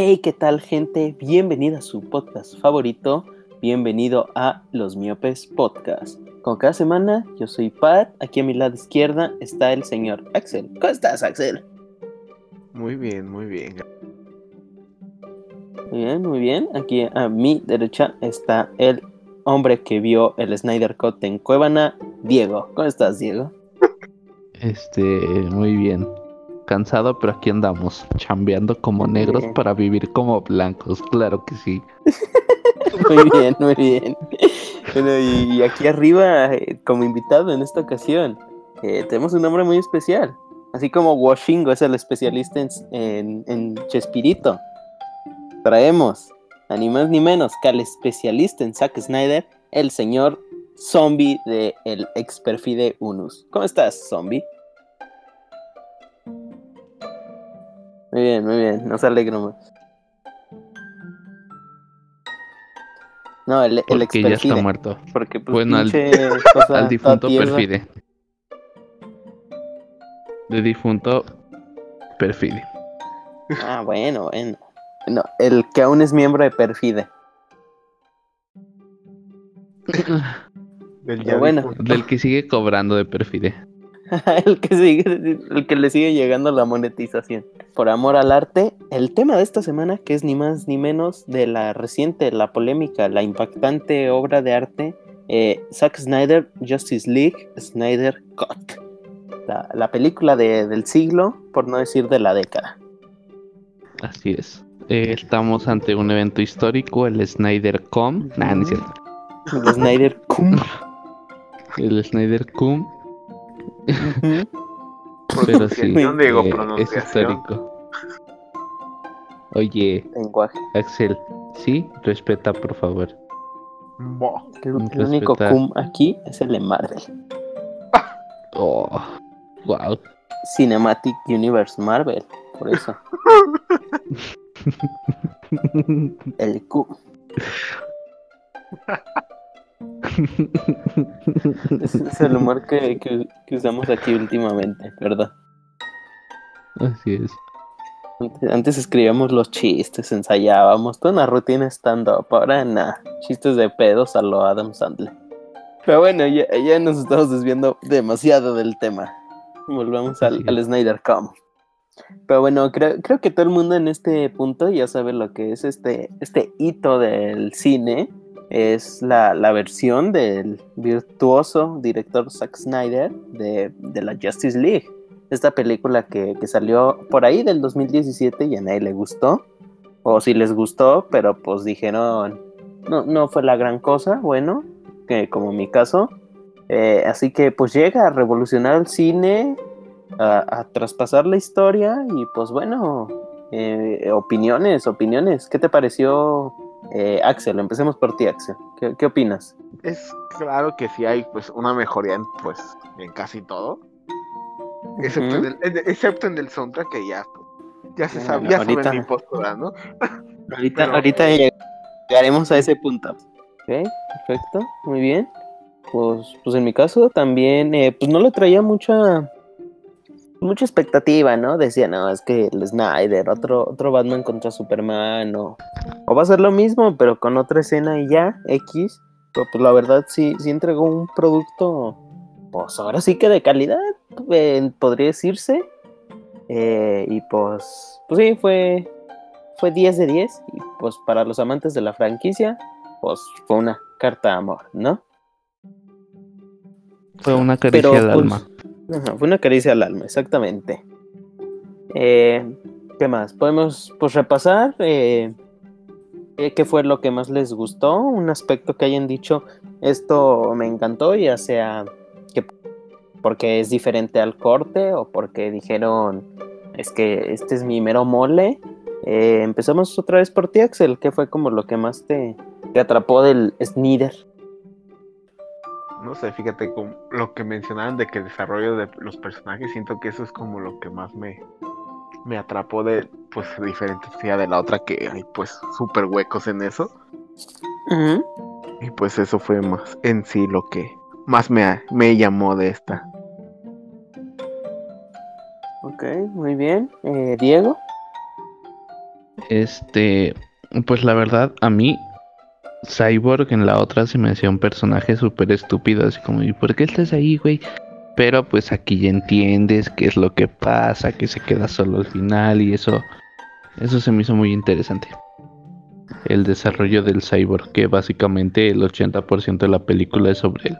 Hey, ¿qué tal gente? Bienvenida a su podcast favorito. Bienvenido a Los Miopes Podcast. Como cada semana, yo soy Pat. Aquí a mi lado izquierda está el señor Axel. ¿Cómo estás, Axel? Muy bien, muy bien. Muy bien, muy bien. Aquí a mi derecha está el hombre que vio el Snyder Cut en Cuevana, Diego. ¿Cómo estás, Diego? Este, muy bien. Cansado, pero aquí andamos, chambeando como negros Bien. para vivir como blancos, claro que sí. Muy bien, muy bien. Bueno, y, aquí arriba, eh, como invitado en esta ocasión, eh, tenemos un nombre muy especial. Así como Washingo es el especialista en, en, en Chespirito. Traemos, a ni más ni menos, que al especialista en Zack Snyder, el señor Zombie de el ex perfide Unus. ¿Cómo estás, Zombie? Muy bien, muy bien, nos alegro más. No, el, el Porque ya está muerto. Porque pues, Bueno, al- cosa Al difunto perfide. De difunto perfide. Ah, bueno, bueno. No, el que aún es miembro de Perfide. Del bueno. difunto. Del que sigue cobrando de perfide. el que sigue, el que le sigue llegando la monetización. Por amor al arte, el tema de esta semana, que es ni más ni menos de la reciente, la polémica, la impactante obra de arte, eh, Zack Snyder, Justice League, Snyder Cut. La, la película de- del siglo, por no decir de la década. Así es. Eh, estamos ante un evento histórico, el Snyder Com. Nah, no es cierto. El Snyder Cum. El Snyder Cum. Pero sí, digo, eh, es histórico. Oye, Lenguaje. Axel, sí, respeta por favor. Bo. El, único cum aquí es el de Marvel. Oh, wow. Cinematic Universe Marvel. Por eso. El cum. Ese es el humor que, que- que usamos aquí últimamente, ¿verdad? Así es. Antes, antes escribíamos los chistes, ensayábamos, toda una rutina stand-up. Ahora nada, chistes de pedos a lo Adam Sandler. Pero bueno, ya, ya nos estamos desviando demasiado del tema. Volvamos al, al Snyder Com. Pero bueno, creo, creo que todo el mundo en este punto ya sabe lo que es este, este hito del cine. Es la, la versión del virtuoso director Zack Snyder de, de la Justice League esta película que, que salió por ahí del 2017 y a nadie le gustó. O si les gustó, pero pues dijeron, no, no fue la gran cosa, bueno, que como mi caso. Eh, así que pues llega a revolucionar el cine, a, traspasar la historia y pues bueno, eh, opiniones, opiniones. ¿Qué te pareció, eh, Axel? Empecemos por ti, Axel. ¿Qué, qué opinas? Es claro que sí hay pues una mejoría en pues en casi todo. Excepto, en, el, excepto en el soundtrack que ya ya se Bueno, sabe, ya ahorita- saben mi postura, ¿no? Ahorita, Pero- ahorita llegaremos a ese punto. Ok, perfecto, muy bien. Pues, pues en mi caso también, eh, pues no le traía mucha mucha expectativa, ¿no? Decía, no, es que el Snyder, otro, otro Batman contra Superman, o, o va a ser lo mismo, pero con otra escena y ya, X. Pero pues la verdad sí, sí entregó un producto, pues ahora sí que de calidad, eh, podría decirse. Eh, y pues, pues sí, fue, fue 10 de 10 y pues para los amantes de la franquicia, pues fue una carta de amor, ¿no? Fue una caricia Pero, al pues, alma. Fue una caricia al alma, exactamente. Eh, ¿Qué más? Podemos pues repasar eh, eh, qué fue lo que más les gustó, un aspecto que hayan dicho, esto me encantó, ya sea que porque es diferente al corte o porque dijeron, es que este es mi mero mole. Empezamos otra vez por ti, Axel, ¿qué fue como lo que más te, te atrapó del Snyder? No sé, fíjate con lo que mencionaban de que el desarrollo de los personajes, siento que eso es como lo que más me, me atrapó de, pues, diferencia de la otra, que hay, pues, súper huecos en eso. Y pues eso fue más en sí lo que más me, me llamó de esta. Ok, muy bien. Eh, Diego. Este, pues la verdad, a mí, Cyborg en la otra se me hacía un personaje súper estúpido, así como, ¿y por qué estás ahí, güey? Pero pues aquí ya entiendes qué es lo que pasa, que se queda solo al final y eso, eso se me hizo muy interesante. El desarrollo del cyborg, que básicamente el 80% de la película es sobre él.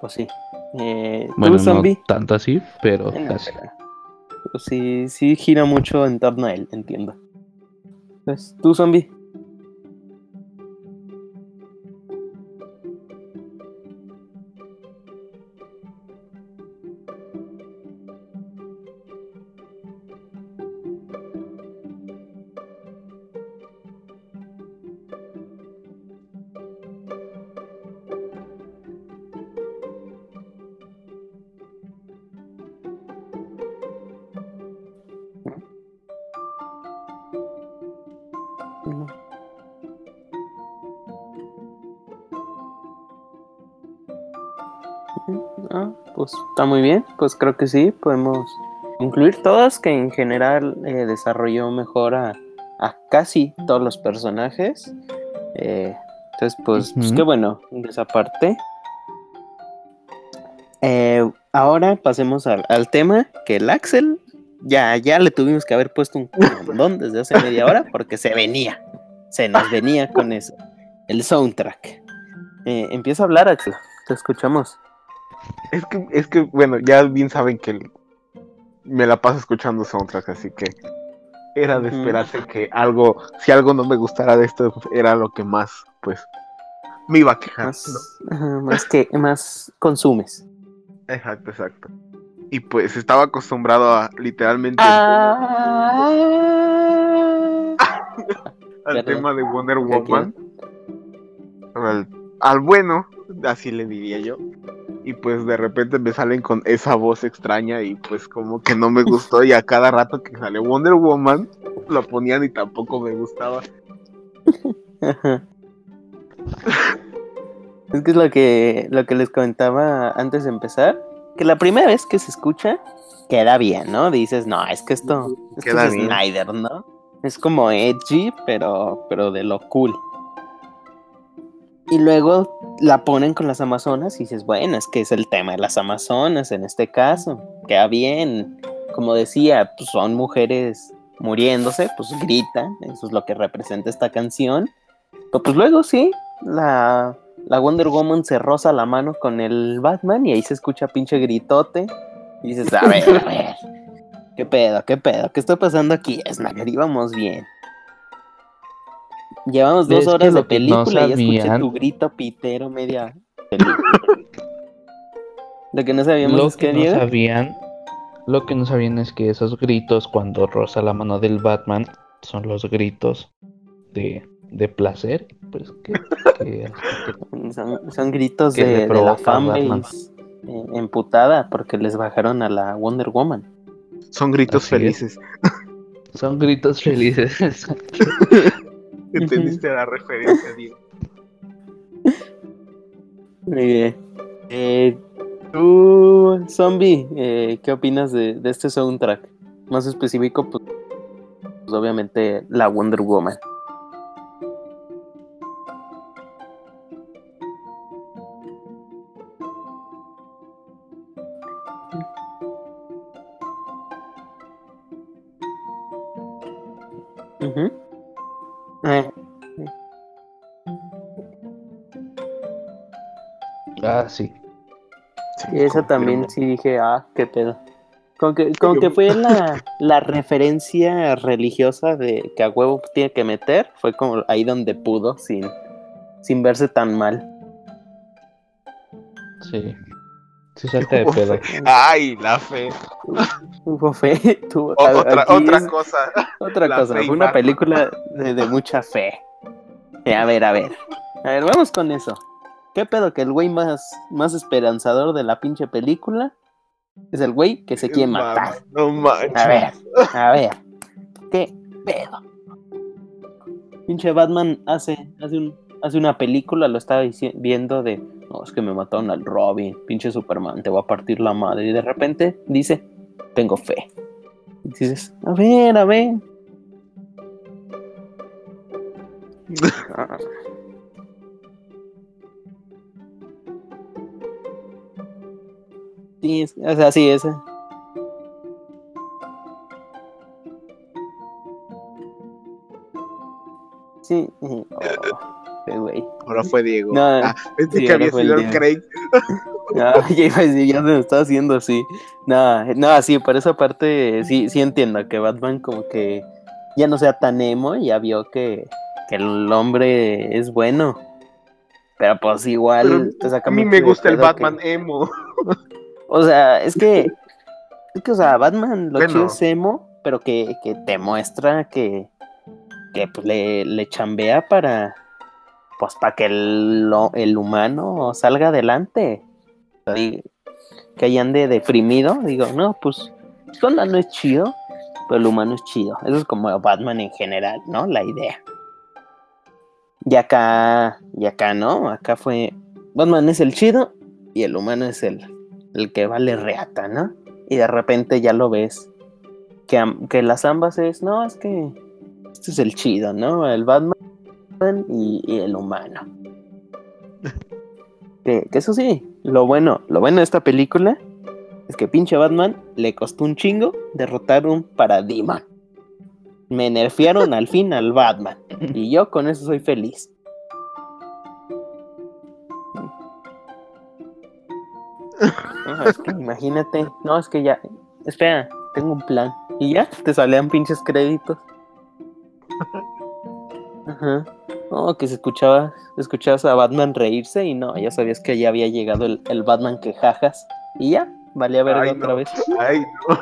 Pues sí. Eh, ¿tú, Bueno, no tanto así, pero no, casi. pero- sí, sí gira mucho en torno a él, entiendo. Pues, ¿tú, zombie? Ah, pues está muy bien, pues creo que sí, podemos incluir todas, que en general eh, desarrolló mejor a, a casi todos los personajes. Eh, entonces, pues, pues qué bueno de esa parte. Eh, ahora pasemos al, al tema que el Axel ya, ya le tuvimos que haber puesto un condón desde hace media hora porque se venía, se nos venía con eso. El soundtrack. Empieza a hablar, Axel, te escuchamos. Es que, es que, bueno, ya bien saben que me la paso escuchando soundtrack, así que era de esperarse que algo, si algo no me gustara de esto, era lo que más, pues, me iba a quejar. Más, ¿no? ajá, más que más consumes. Exacto, exacto. Y pues estaba acostumbrado a literalmente Ah. al perdón. tema de Wonder ¿Qué Woman. Al, al bueno, así le diría yo. Y pues de repente me salen con esa voz extraña y pues como que no me gustó y a cada rato que sale Wonder Woman lo ponían y tampoco me gustaba. Es que es lo que, lo que les comentaba antes de empezar, que la primera vez que se escucha, queda bien, ¿no? Dices, no, es que esto, es bien. Snyder, ¿no? Es como edgy, pero, pero de lo cool. Y luego la ponen con las Amazonas y dices, bueno, es que es el tema de las Amazonas en este caso. Queda bien. Como decía, pues son mujeres muriéndose, pues gritan, eso es lo que representa esta canción. Pero pues luego sí, la, la Wonder Woman se roza la mano con el Batman y ahí se escucha pinche gritote. Y dices, a ver, a ver, ¿qué pedo, qué pedo? ¿Qué está pasando aquí? Snyder, íbamos bien. Llevamos dos Es horas de película y escuché tu grito pitero media película. Lo que no sabíamos Lo es que que no sabían, lo que no sabían es que esos gritos cuando roza la mano del Batman son los gritos de, de placer, pues que, que- son, son gritos que de, de la fanbase eh, emputada porque les bajaron a la Wonder Woman. Son gritos Así es. felices. son gritos felices. ¿Entendiste la referencia, Diego? Muy bien. Eh, tú, zombie, eh, ¿qué opinas de, de este soundtrack? Más específico, pues, pues, obviamente la Wonder Woman. Ah, sí. Y esa también sí dije, ah, qué pedo. Con que, con que fue la, la referencia religiosa de que a huevo tiene que meter, fue como ahí donde pudo, sin, sin verse tan mal. Sí. Sí, saca de pedo. Ay, la fe. Tuvo fe, tuvo O- a- otra otra es cosa. otra la cosa, fue una película de, de mucha fe. Eh, a ver, a ver. A ver, vamos con eso. ¿Qué pedo que el güey más, más esperanzador de la pinche película es el güey que se quiere matar? No manches. A ver, a ver. ¿Qué pedo? Pinche Batman hace, hace, hace una película, lo estaba viendo de, no, es que me mataron al Robin, pinche Superman, te voy a partir la madre. Y de repente dice, tengo fe. Y dices, a ver, a ver. Ah, O sea, sí, ese. Sí. Oh, qué güey. Ahora fue Diego. No, ah, sí, que había el sido Diego. Craig. No, ya iba a decir, ya se me está haciendo así. No, no, sí, por esa parte sí, sí entiendo que Batman como que ya no sea tan emo, ya vio que, que el hombre es bueno. Pero pues igual Pero te saca a mí me gusta el Batman que- emo. o sea, es que, es que, o sea, Batman lo Bueno. chido es emo, pero que, que te muestra que, que pues, le, le chambea para, pues para que el, lo- el humano salga adelante. Y que ahí ande deprimido, digo, no, pues su onda no es chido, pero el humano es chido. Eso es como Batman en general, ¿no? La idea. Y acá, y acá no, acá fue, Batman es el chido y el humano es el, el que vale reata, ¿no? Y de repente ya lo ves, que, que las ambas es, no, es que este es el chido, ¿no? El Batman y, y el humano. Que, que eso sí, lo bueno, lo bueno de esta película es que pinche Batman le costó un chingo derrotar un paradigma. Me nerfearon al fin al Batman. Y yo con eso soy feliz. No, es que imagínate. No, es que ya. Espera, tengo un plan. Y ya, te salían pinches créditos. Ajá. No, que se escuchaba, escuchabas a Batman reírse y no, ya sabías que ya había llegado el, el Batman que jajas. Y ya, valía verga Ay, otra no. vez. Ay, no.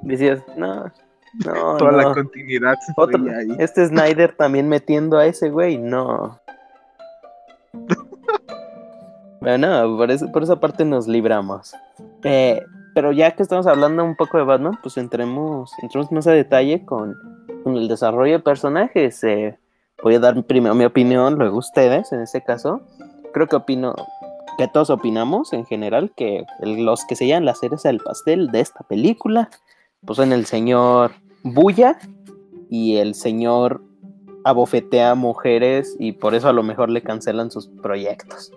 Decías, no, no, Toda la no. continuidad se Otro- ahí. este Snyder también metiendo a ese güey, no. Pero no, por, eso- por esa parte nos libramos. Eh, pero ya que estamos hablando un poco de Batman, pues entremos, entremos más a detalle con, el desarrollo de personajes. Eh, voy a dar primero mi opinión, luego ustedes, en este caso. Creo que opino, que todos opinamos en general que los que se llaman la cereza del pastel de esta película, pues son el señor Bulla y el señor abofetea mujeres y por eso a lo mejor le cancelan sus proyectos.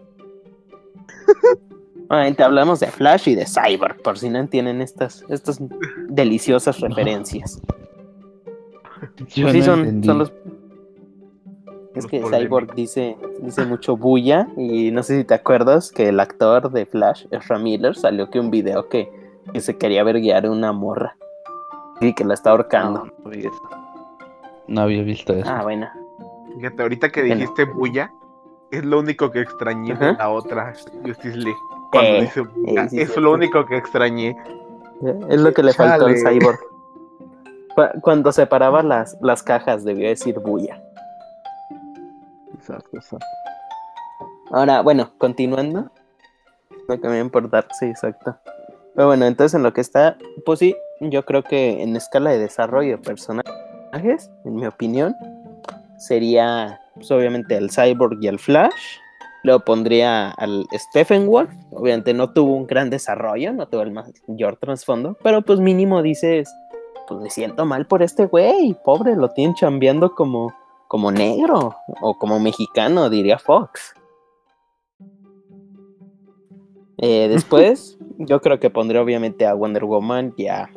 Obviamente hablamos de Flash y de Cyborg, por si no entienden estas, estas deliciosas referencias. Yo sí, no son, entendí. son los. Es que. Cyborg dice, dice mucho bulla y no sé si te acuerdas que el actor de Flash, Ezra Miller, salió que un video que, que se quería ver guiar a una morra y que la está ahorcando. No, había visto eso. Ah, bueno. Fíjate, ahorita que Bueno. dijiste bulla, es lo único que extrañé de la otra Justice League. Cuando Eh, dice bulla, eh, sí, es sí, lo sí. único que extrañé. Es lo que le faltó al. Cyborg. Cu- Cuando separaba las, las cajas debió decir bulla. Exacto, exacto. Ahora, bueno, continuando. No que me va a importar, sí, exacto. Pero bueno, entonces en lo que está, pues sí, yo creo que en escala de desarrollo de personajes, en mi opinión, sería pues, obviamente el Cyborg y el Flash. Luego pondría al Stephen Wolf. Obviamente no tuvo un gran desarrollo, no tuvo el mayor trasfondo, pero pues mínimo dices, pues me siento mal por este güey, pobre, lo tienen chambeando como, como negro o como mexicano, diría Fox. Eh, después, yo creo que pondré obviamente a Wonder Woman y, a-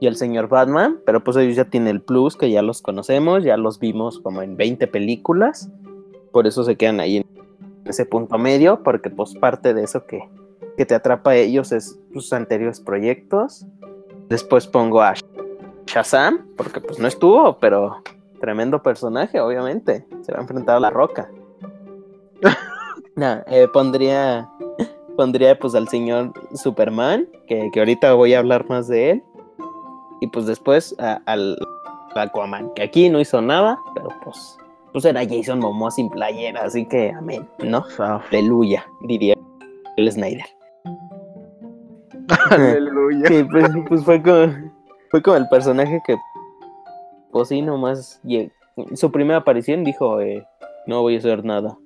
y al señor Batman, pero pues ellos ya tienen el plus que ya los conocemos, ya los vimos como en 20 películas, por eso se quedan ahí en ese punto medio, porque pues parte de eso que, que te atrapa a ellos es sus anteriores proyectos. Después pongo a Shazam, porque pues no estuvo, pero tremendo personaje, obviamente, se va a enfrentar a la roca. Eh, pondría pondría pues al señor Superman, que, que ahorita voy a hablar más de él. Y pues después a- al Aquaman, que aquí no hizo nada, pero pues, pues era Jason Momoa sin playera, así que amén, ¿no? Aleluya, diría el Snyder. Aleluya. Sí, pues, pues fue como fue como el personaje que pues sí, nomás su primera aparición dijo eh, no voy a hacer nada.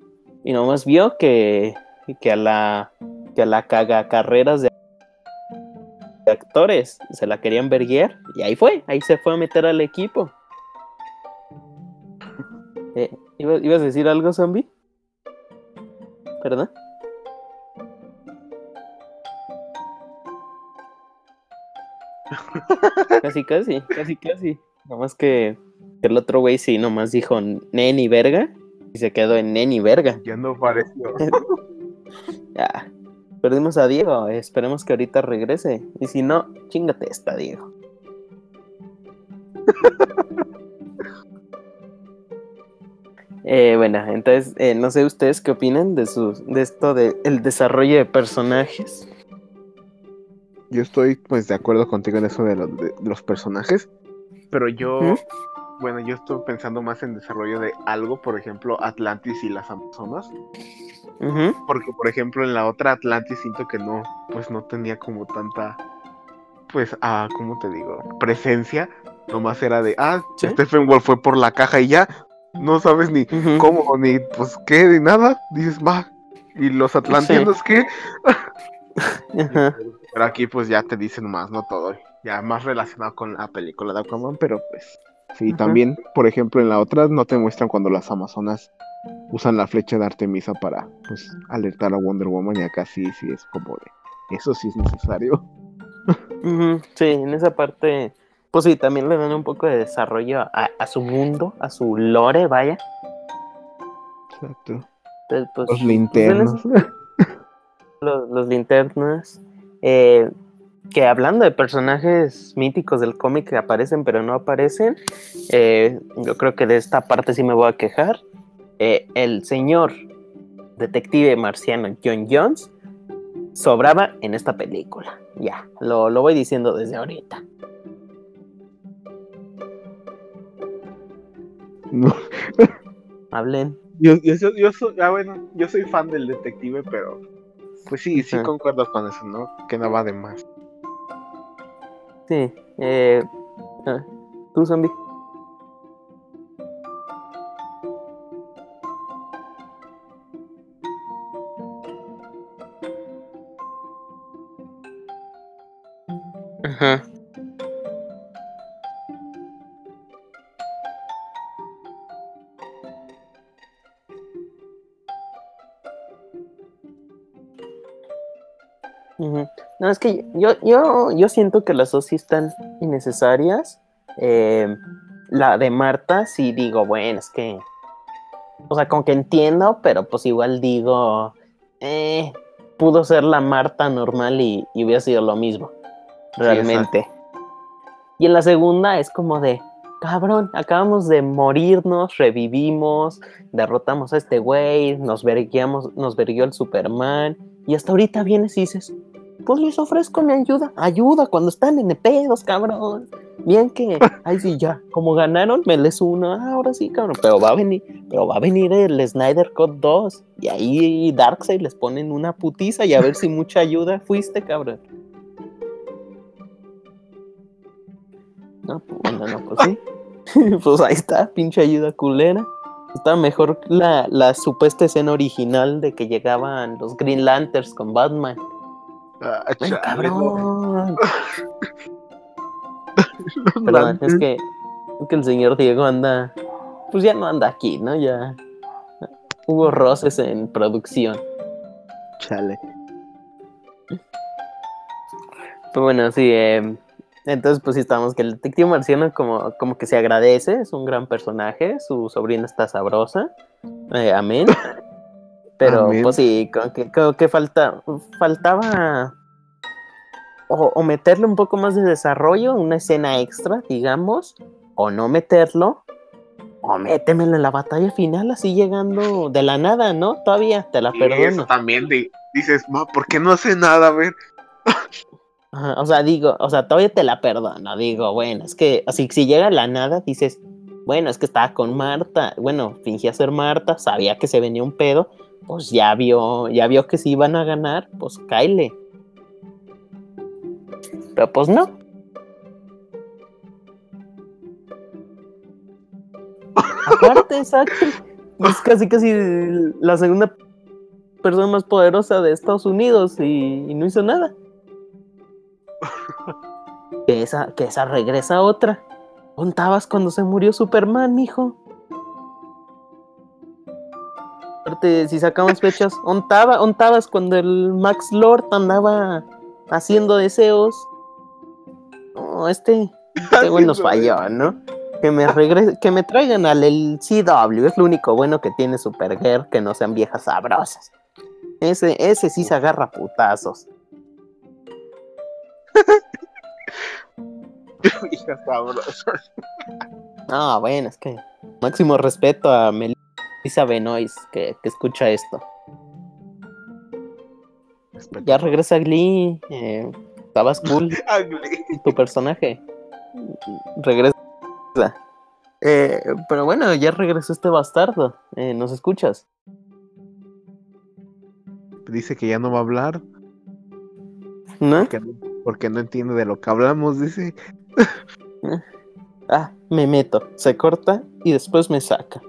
Y nomás vio que, que a la que a la caga carreras de actores se la querían verguiar y ahí fue, ahí se fue a meter al equipo. Eh, ¿Iba- ¿Ibas a decir algo, zombie? ¿Perdón? casi, casi, casi, casi. Nomás que el otro güey sí, nomás dijo neni verga y se quedó en neni verga. Ya no pareció. Ya. Perdimos a Diego, esperemos que ahorita regrese. Y si no, chingate esta, Diego. Eh, bueno, entonces, eh, no sé ustedes qué opinan de, sus, de esto del el desarrollo de personajes. Yo estoy pues de acuerdo contigo en eso de, los- de los personajes. Pero yo, ¿Mm? Bueno, yo estoy pensando más en desarrollo de algo, por ejemplo, Atlantis y las Amazonas. Porque, por ejemplo, en la otra Atlantis siento que no, pues no tenía como tanta, pues, ah, ¿cómo te digo? Presencia. Nomás era de, ah, Sí. Stephen Wolf fue por la caja y ya. No sabes ni cómo, ni pues qué, ni nada. Dices, va. ¿Y los atlantianos qué? Ajá. Pero aquí pues ya te dicen más, no todo. Ya más relacionado con la película de Aquaman, pero pues... Sí, también, por ejemplo, en la otra no te muestran cuando las amazonas usan la flecha de Artemisa para, pues, alertar a Wonder Woman y acá sí, sí es como de... Eso sí es necesario. Sí, en esa parte, pues sí, también le dan un poco de desarrollo a, a su mundo, a su lore, vaya. Exacto. Entonces, pues, Los pues, linternos. los, los linternas. eh, que hablando de personajes míticos del cómic que aparecen pero no aparecen, eh, yo creo que de esta parte sí me voy a quejar. Eh, el señor detective marciano John Jones sobraba en esta película. Ya, lo, lo voy diciendo desde ahorita. No. Hablen. Yo, yo, yo, yo soy, ah, bueno, yo soy fan del detective, pero... Pues sí, sí Ajá. concuerdo con eso, ¿no? Que no va de más. Sí. Eh, ¿Tú, zombie? Ajá. Es que yo, yo, yo siento que las dos sí están innecesarias. Eh, la de Marta, sí digo, bueno, es que. O sea, como que entiendo, pero pues igual digo. Eh, pudo ser la Marta normal y, y hubiera sido lo mismo. Realmente. y en la segunda es como de. Cabrón, acabamos de morirnos, revivimos, derrotamos a este güey, nos verguiamos, nos verguió el Superman, y hasta ahorita vienes y dices, pues les ofrezco mi ayuda. Ayuda cuando están en pedos, cabrón. Bien que, ay sí, ya, como ganaron, me les uno. Ah, ahora sí, cabrón. Pero va a venir, pero va a venir el Snyder Cut 2. Y ahí Darkseid les ponen una putiza y a ver si mucha ayuda fuiste, cabrón. No, pues, bueno, no, pues sí. pues ahí está, pinche ayuda culera. Está mejor la, la supuesta escena original de que llegaban los Green Lanterns con Batman. Ah, Ay, cabrón. Perdón, es que, es que el señor Diego anda, pues ya no anda aquí, ¿no? Ya hubo roces en producción. Chale. Pero bueno, sí, eh, entonces pues sí estamos, que el detective marciano como, como que se agradece, es un gran personaje, su sobrina está sabrosa, eh, amén. Pero Amén. pues sí, como que, que falta, faltaba o, o meterle un poco más de desarrollo, una escena extra, digamos, o no meterlo, o métemelo en la batalla final así llegando de la nada, ¿no? Todavía te la Y perdono. eso también dices, ma, ¿por qué no hace nada? A ver. Ajá, o sea, digo, o sea, todavía te la perdono, digo, bueno, es que así si llega a la nada, dices, bueno, es que estaba con Marta, bueno, fingía ser Marta, sabía que se venía un pedo, pues ya vio, ya vio que si iban a ganar, pues cáele. Pero pues no. Aparte, exacto. Es casi casi la segunda persona más poderosa de Estados Unidos y, no hizo nada. Que esa, que esa regresa otra. ¿Contabas cuando se murió Superman, mijo? Aparte, si sacamos fechas, ontaba, ontabas cuando el Max Lord andaba haciendo deseos. No, este, este güey nos falló, ¿no? Que me regrese, que me traigan al el CW, es lo único bueno que tiene Supergirl, que no sean viejas sabrosas. Ese, ese sí se agarra putazos. Hija sabrosa. Ah, bueno, es que máximo respeto a Melissa Benoist que, que escucha esto. Ya regresa Glee. Eh, estabas cool Ugly. tu personaje. Regresa. Eh, pero bueno, ya regresó este bastardo. Eh, ¿Nos escuchas? Dice que ya no va a hablar ¿No? porque no, porque no entiende de lo que hablamos, dice. Ah, me meto, se corta y después me saca.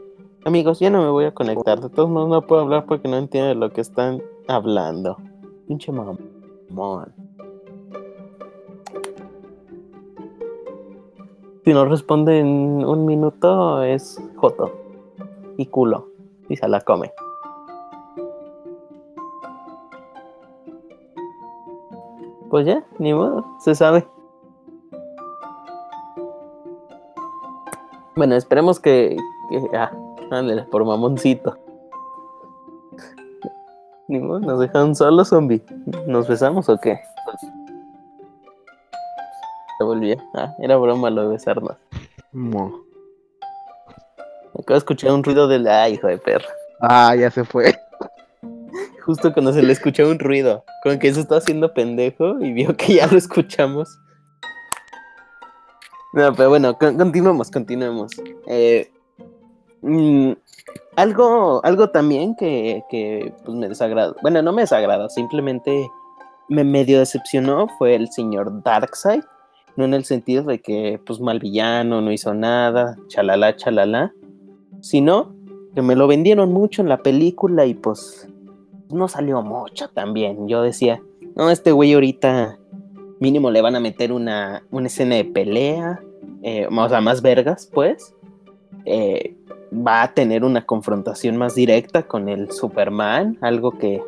Amigos, ya no me voy a conectar. De todos modos, no puedo hablar porque no entiendo lo que están hablando. Pinche mamón. Si no responde en un minuto, es joto y culo. Y se la come. Pues ya, ni modo, se sabe. Bueno, esperemos que. que ah, ándale, por mamoncito. Nos dejaron solos, zombie. ¿Nos besamos o qué? Se volvió. Ah, era broma lo de besarnos. Mo. Acabo de escuchar un ruido del. Ah, hijo de perra. Ah, ya se fue. Justo cuando se le escuchó un ruido. Como que se estaba haciendo pendejo y vio que ya lo escuchamos. No, pero bueno, con- continuemos, continuemos. Eh, mm, algo, algo también que, que pues me desagradó. Bueno, no me desagradó, simplemente me medio decepcionó fue el señor Darkseid. No en el sentido de que, pues, mal villano, no hizo nada, chalala, chalala. Sino que me lo vendieron mucho en la película y pues no salió mucho también. Yo decía, no, este güey ahorita mínimo le van a meter una, una escena de pelea, eh, o sea, más vergas, pues. Eh, va a tener una confrontación más directa con el Superman, algo que,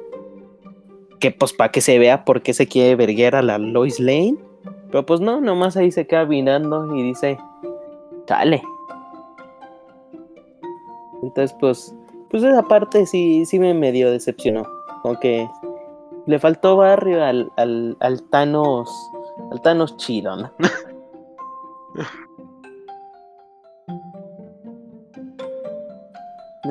que pues para que se vea por qué se quiere verguer a la Lois Lane. Pero pues no, nomás ahí se queda mirando y dice, dale. Entonces, pues, pues esa parte sí, sí me medio decepcionó. Como que le faltó barrio al, al, al Thanos, al Thanos chido, ¿no?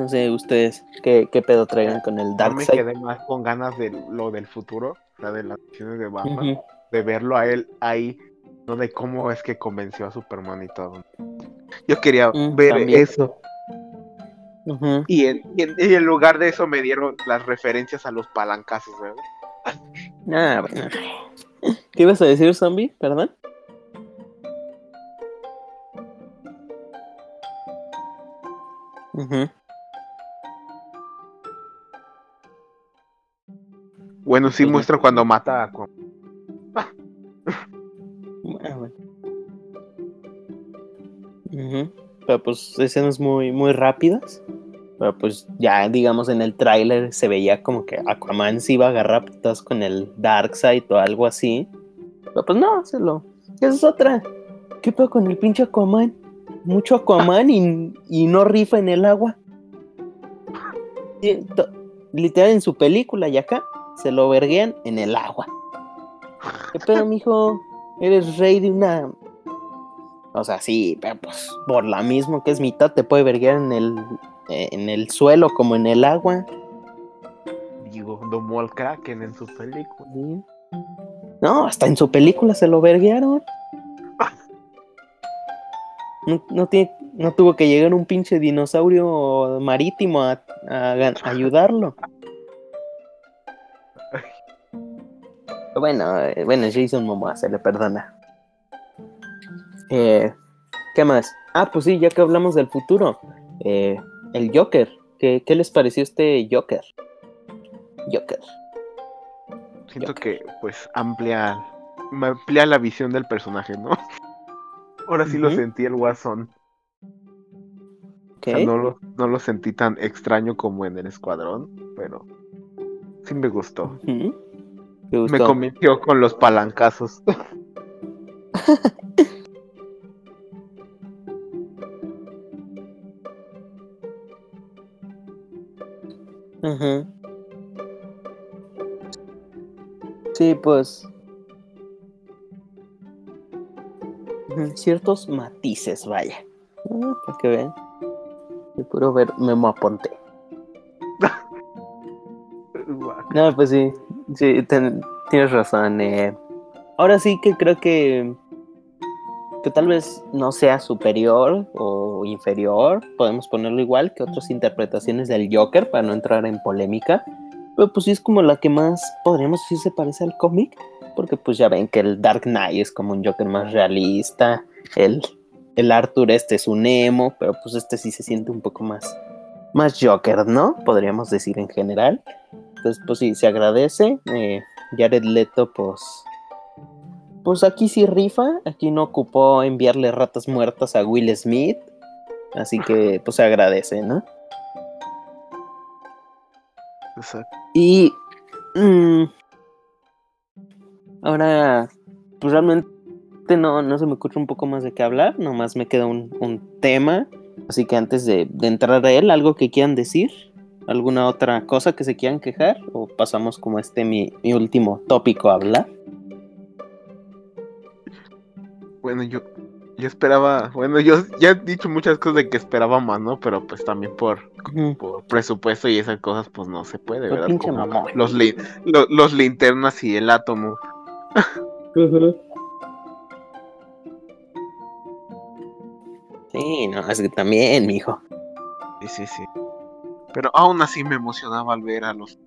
No sé, ustedes, ¿qué, qué pedo traigan con el Yo me quedé más con ganas de lo del futuro, o sea, de las acciones de Batman, de verlo a él ahí, no de cómo es que convenció a Superman y todo. Yo quería Mm, ver también. eso. Y en, y en- y en lugar de eso me dieron las referencias a los palancazos, ¿verdad? Ah, bueno. ¿Qué ibas a decir, zombie? ¿Perdón? Ujú. Bueno, sí muestra cuando mata a Aquaman. Ah, bueno. Ujú. Pero pues escenas muy, muy rápidas. Pero pues ya digamos en el tráiler se veía como que Aquaman se iba a agarrar putas con el Darkseid o algo así. Pero pues no, se lo. Esa es otra. ¿Qué pedo con el pinche Aquaman? Mucho Aquaman y, y no rifa en el agua. Literal en su película y acá se lo verguean en el agua. ¿Qué pedo, mijo? Eres rey de una. O sea, sí, pero pues por la misma que es mitad, te puede verguear en el, eh, en el suelo como en el agua. Digo, domó al Kraken en su película. Sí. No, hasta en su película se lo verguearon. No, no tiene, no tuvo que llegar un pinche dinosaurio marítimo a, a gan- a ayudarlo. Bueno, eh, bueno, Jason Momoa se le perdona. Eh, ¿Qué más? Ah, pues sí, ya que hablamos del futuro. eh, el Joker. ¿Qué, ¿Qué les pareció este Joker? Joker. Siento Joker. que, pues, amplia, me amplía la visión del personaje, ¿no? Ahora sí lo sentí el guasón. Ok. O sea, no lo, no lo sentí tan extraño como en el escuadrón, pero sí me gustó. Me Me gustó. convenció con los palancazos. Ajá. Sí, pues. Ciertos matices, vaya. Ah, para que vean. De puro ver Memo Aponte. No, pues sí. Sí, tienes razón. eh. Ahora sí que creo que. Que tal vez no sea superior o inferior. Podemos ponerlo igual que otras interpretaciones del Joker para no entrar en polémica. Pero pues sí es como la que más podríamos decir se parece al cómic. Porque pues ya ven que el Dark Knight es como un Joker más realista. El, el Arthur este es un emo. Pero pues este sí se siente un poco más. Más Joker, ¿no? Podríamos decir en general. Entonces pues sí, se agradece. Eh, Jared Leto pues... Pues aquí sí rifa. Aquí no ocupó enviarle ratas muertas a Will Smith. Así que pues se agradece, ¿no? Exacto. Y mm, ahora, pues realmente no, no se me ocurre un poco más de qué hablar, nomás me queda un, un tema. Así que antes de, de entrar a él, algo que quieran decir, alguna otra cosa que se quieran quejar, o pasamos como este mi, mi último tópico a hablar. Bueno, yo, yo esperaba, bueno, yo ya he dicho muchas cosas de que esperaba más, ¿no? Pero pues también por, por presupuesto y esas cosas, pues no se puede, ¿verdad? Como los, li- lo- los linternas y el átomo. Sí, no, es que también, mijo. Sí, sí, sí. Pero aún así me emocionaba al ver a los.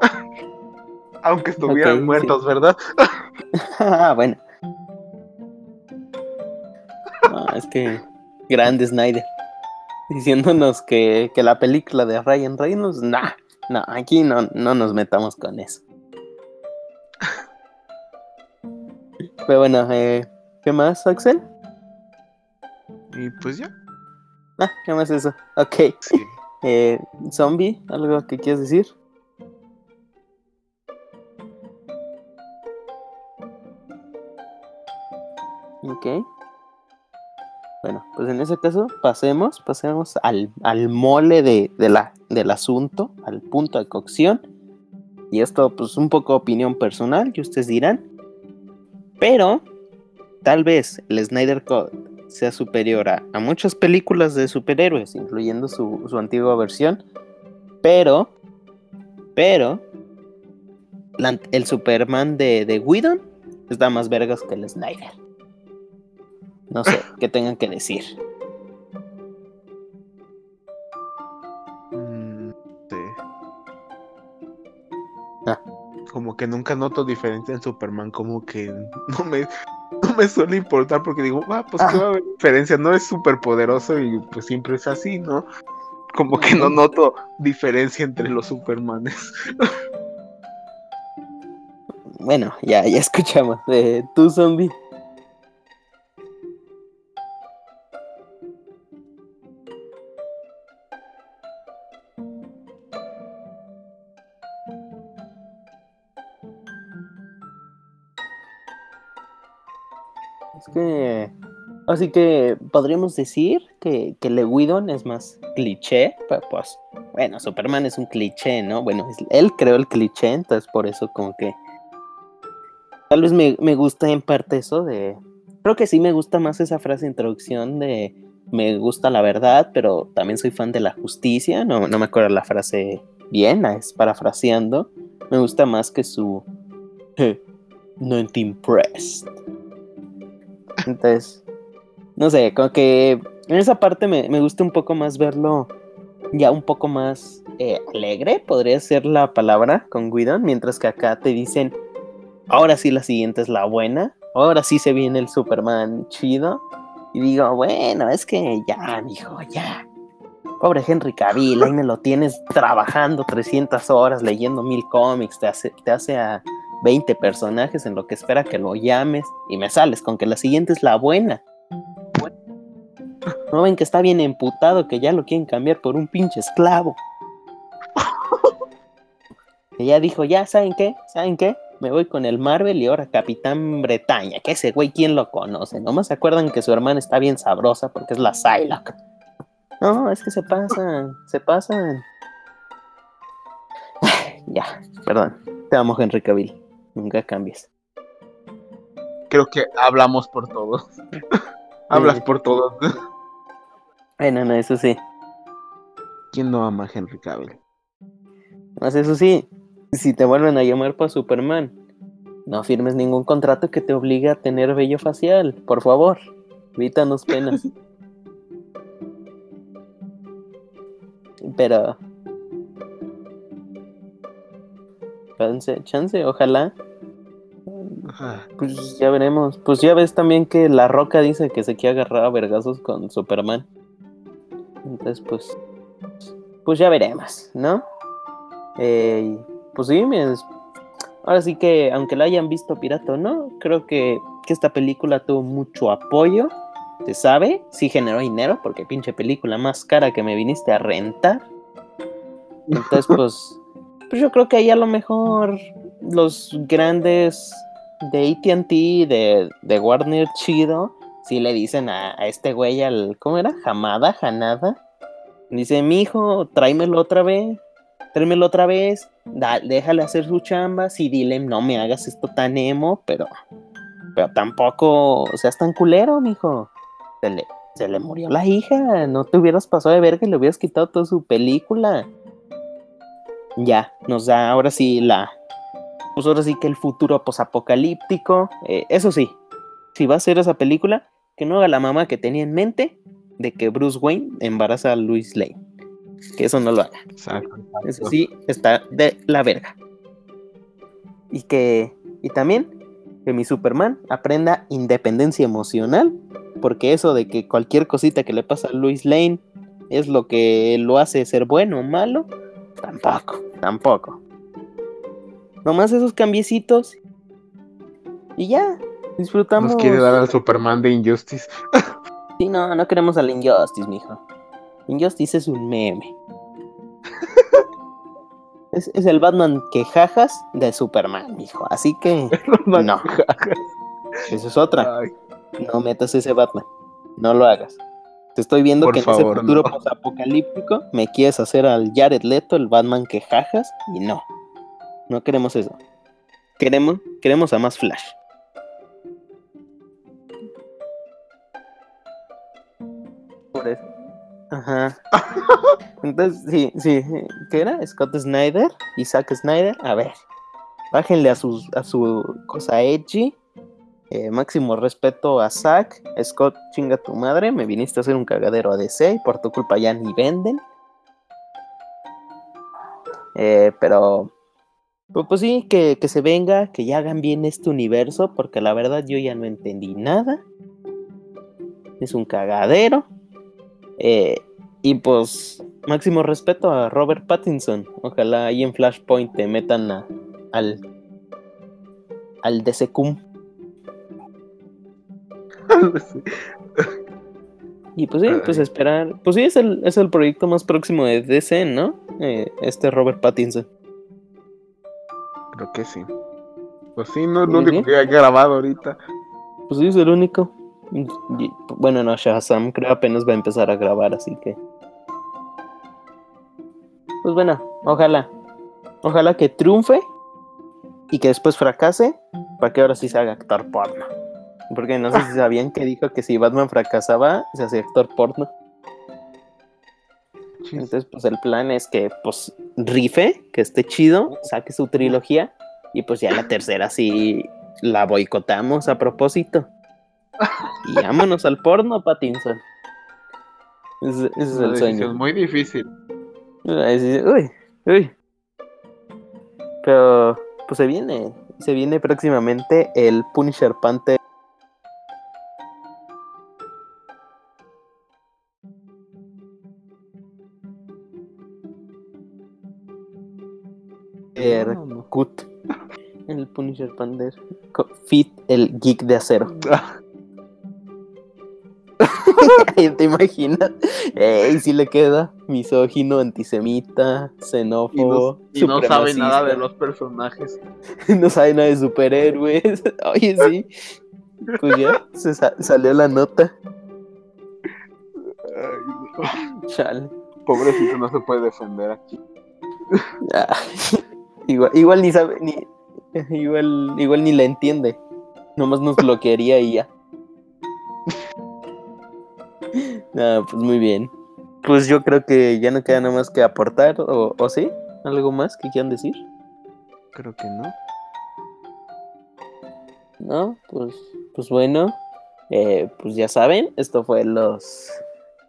Aunque estuvieran sí. muertos, ¿verdad? Ah, bueno. No, es que grande Snyder. Diciéndonos que, que la película de Ryan Reynolds, nah, no, aquí no, no nos metamos con eso. Pero bueno, eh, ¿qué más, Axel? Y pues ya. Ah, ¿qué más eso? Ok. Sí. Eh, Zombie, ¿algo que quieres decir? Ok. Bueno, pues en ese caso pasemos, pasemos al, al mole de, de la, del asunto, al punto de cocción. Y esto pues un poco opinión personal, que ustedes dirán. Pero tal vez el Snyder Cut sea superior a, a muchas películas de superhéroes, incluyendo su, su antigua versión. Pero, pero, la- el Superman de, de Whedon está más vergas que el Snyder. No sé, qué tengan que decir. Mm, sí. Ah. Como que nunca noto diferencia en Superman, como que no me, no me suele importar porque digo, ah, pues qué Ah. va a haber diferencia, no es súper poderoso y pues siempre es así, ¿no? Como que no noto diferencia entre los Supermanes. Bueno, ya, ya escuchamos. Eh, ¿Tú, zombie? Es que. Así que podríamos decir que, que Le Whedon es más cliché, pero pues, bueno, Superman es un cliché, ¿no? Bueno, él creó el cliché, entonces por eso como que Tal vez me, me gusta en parte eso de... Creo que sí me gusta más esa frase de introducción de me gusta la verdad, pero también soy fan de la justicia. No, no me acuerdo la frase bien, es parafraseando. Me gusta más que su... "Eh, Not impressed. Entonces, no sé, como que en esa parte me, me gusta un poco más verlo ya un poco más eh, alegre, podría ser la palabra con Guidon, mientras que acá te dicen ahora sí la siguiente es la buena, ahora sí se viene el Superman chido. Y digo, bueno, es que ya, mijo, ya. Pobre Henry Cavill, ahí me lo tienes trabajando 300 horas, leyendo mil cómics, te hace, te hace a 20 personajes en lo que espera que lo llames y me sales con que la siguiente es la buena. ¿No ven que está bien emputado que ya lo quieren cambiar por un pinche esclavo? Ella dijo, ya, ¿saben qué? ¿Saben qué? Me voy con el Marvel y ahora Capitán Bretaña, que ese güey, ¿quién lo conoce? Nomás se acuerdan que su hermana está bien sabrosa porque es la Psylocke. No, es que se pasan, se pasan. ya, perdón. Te amo, Henry Cavill. Nunca cambies. Creo que hablamos por todos. Hablas por todos. Bueno, no, eso sí. ¿Quién no ama a Henry Cavill? Más eso sí, si te vuelven a llamar para Superman, no firmes ningún contrato que te obligue a tener vello facial. Por favor, evítanos penas. Pero. Chance, chance, ojalá. Ajá. Pues ya veremos. Pues ya ves también que La Roca dice que se quiere agarrar a vergazos con Superman. Entonces, pues. Pues ya veremos, ¿no? Eh, pues sí, me- ahora sí que, aunque la hayan visto pirata no, creo que, que esta película tuvo mucho apoyo. Se sabe, sí generó dinero, porque pinche película más cara que me viniste a rentar. Entonces, pues, pues yo creo que ahí a lo mejor los grandes de ATT, de, de Warner Chido, sí le dicen a, a este güey al, ¿cómo era? Hamada, Hanada. Dice, mi hijo, tráemelo otra vez, tráemelo otra vez, da- déjale hacer su chamba, sí, dile, no me hagas esto tan emo, pero, pero tampoco seas tan culero, mijo. Se le, se le murió la hija, no te hubieras pasado de verga y le hubieras quitado toda su película. Ya, nos da ahora sí la, pues ahora sí que el futuro posapocalíptico. Eh, eso sí, si va a hacer esa película, que no haga la mamá que tenía en mente de que Bruce Wayne embaraza a Louis Lane. Que eso no lo haga. Exacto. Eso sí, está de la verga. Y que, y también, que mi Superman aprenda independencia emocional, porque eso de que cualquier cosita que le pasa a Louis Lane es lo que lo hace ser bueno o malo, tampoco, tampoco. Nomás esos cambiecitos y ya, disfrutamos. Nos quiere dar al Superman de Injustice. Sí, no, no queremos al Injustice, mijo. Injustice es un meme. es, es el Batman que jajas de Superman, mijo. Así que No. eso es otra. Ay, No metas ese Batman. No lo hagas. Te estoy viendo Por que en ese futuro no. posapocalíptico me quieres hacer al Jared Leto, el Batman que jajas, y no. No queremos eso. Queremos, queremos a más Flash. Por eso. Ajá. Entonces, sí, sí. ¿Qué era? Scott Snyder y Zack Snyder. A ver. Bájenle a, sus, a su cosa edgy. Eh, máximo respeto a Zack. Scott, chinga tu madre. Me viniste a hacer un cagadero a DC por tu culpa ya ni venden. Eh, pero. Pues, pues sí, que, que se venga, que ya hagan bien este universo, porque la verdad yo ya no entendí nada. Es un cagadero. Eh, y pues, máximo respeto a Robert Pattinson. Ojalá ahí en Flashpoint te metan a- al. al. Y pues sí, pues esperar. Pues sí, es el, es el proyecto más próximo de DC, ¿no? Eh, este Robert Pattinson. Creo que sí. Pues sí, no es lo único que ha grabado ahorita. Pues sí, es el único. Y- bueno, no, Shazam creo apenas va a empezar a grabar, así que. Pues bueno, ojalá. Ojalá que triunfe y que después fracase para que ahora sí se haga actor porno. Porque no sé si sabían que dijo que si Batman fracasaba, se hacía actor porno. Entonces, pues el plan es que, pues, rife, que esté chido, saque su trilogía y pues ya la tercera sí la boicotamos a propósito. Y vámonos al porno, Pattinson. Ese, ese es el decisión sueño. muy difícil. Uy, uy. Pero, pues se viene, se viene próximamente el Punisher Panther. No, no. Cut. El Punisher Panther. co- Fit, el geek de acero. ¿Te imaginas? Ey, sí le queda. Misógino, antisemita, xenófobo. Y no, y no sabe nada de los personajes. no sabe nada de superhéroes. Oye, sí. Pues ya, se sa- salió la nota. Ay, no. Chale. Pobrecito, no se puede defender aquí. Ah, igual, igual ni sabe, ni, igual, igual ni la entiende. Nomás nos bloquearía y ya. Ah, pues muy bien. Pues yo creo que ya no queda nada más que aportar, o, o sí, algo más que quieran decir. Creo que no. No, pues, pues bueno, eh, pues ya saben, esto fue los,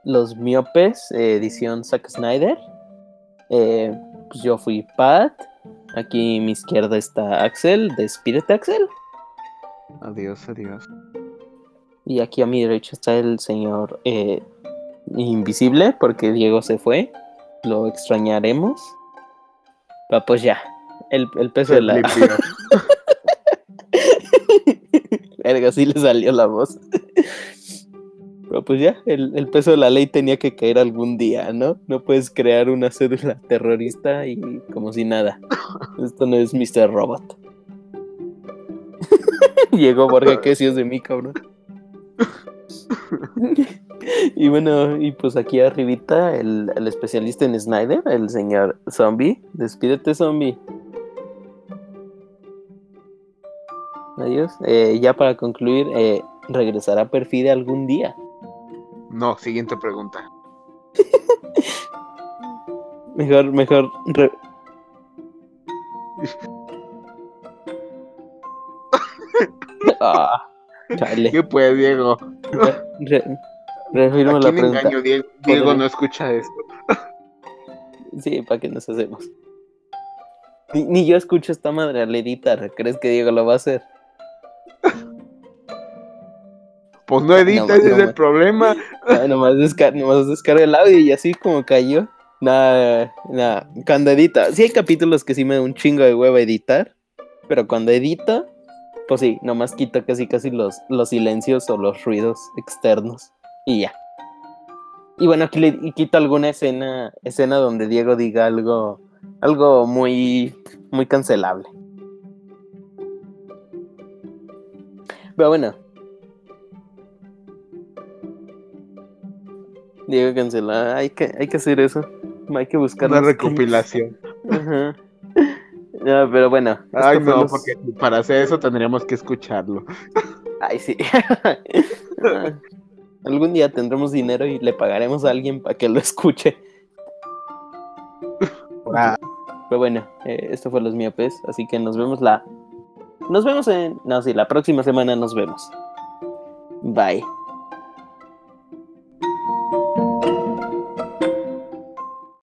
los miopes, eh, edición Zack Snyder. Eh, pues yo fui Pat. Aquí a mi izquierda está Axel, despídete Axel. Adiós, adiós. Y aquí a mi derecha está el señor eh, invisible, porque Diego se fue. Lo extrañaremos. Va, pues ya, el, el peso de la... Verga, sí le salió la voz. Pero pues ya, el, el peso de la ley tenía que caer algún día, ¿no? No puedes crear una cédula terrorista y como si nada. Esto no es Mr. Robot. Llegó Borja, ¿qué decías de mí, cabrón? y bueno, y pues aquí arribita el, el especialista en Snyder, el señor Zombie. Despídete, Zombie. Adiós. Eh, ya para concluir, eh, ¿regresará Perfide algún día? No, siguiente pregunta. Mejor, mejor. re- ah, chale. ¿Qué puede, Diego? Re- reafirmo ¿A la quién pregunta. engaño? Diego, no escucha esto. Sí, ¿para qué nos hacemos? Ni, ni yo escucho esta madre al editar. ¿Crees que Diego lo va a hacer? Pues no edita, No, ese no, es el ma- problema. Ah, nomás, descar nomás descarga el audio y así como cayó. Nada, nada. Cuando edita, sí hay capítulos que sí me da un chingo de hueva editar, pero cuando edito, pues sí, nomás quito casi casi los, los silencios o los ruidos externos y ya. Y bueno, aquí le quito alguna escena, escena donde Diego diga algo, algo muy, muy cancelable. Pero bueno. Diego cancelada, hay que, hay que hacer eso. Hay que buscar Una recopilación. Ajá. No, pero bueno. Ay, no, los- porque para hacer eso tendríamos que escucharlo. Ay, sí. Ah, Algún día tendremos dinero y le pagaremos a alguien para que lo escuche. Ah, Pero bueno, eh, esto fue los miopes, así que nos vemos la. Nos vemos en. No, sí, la próxima semana nos vemos. Bye.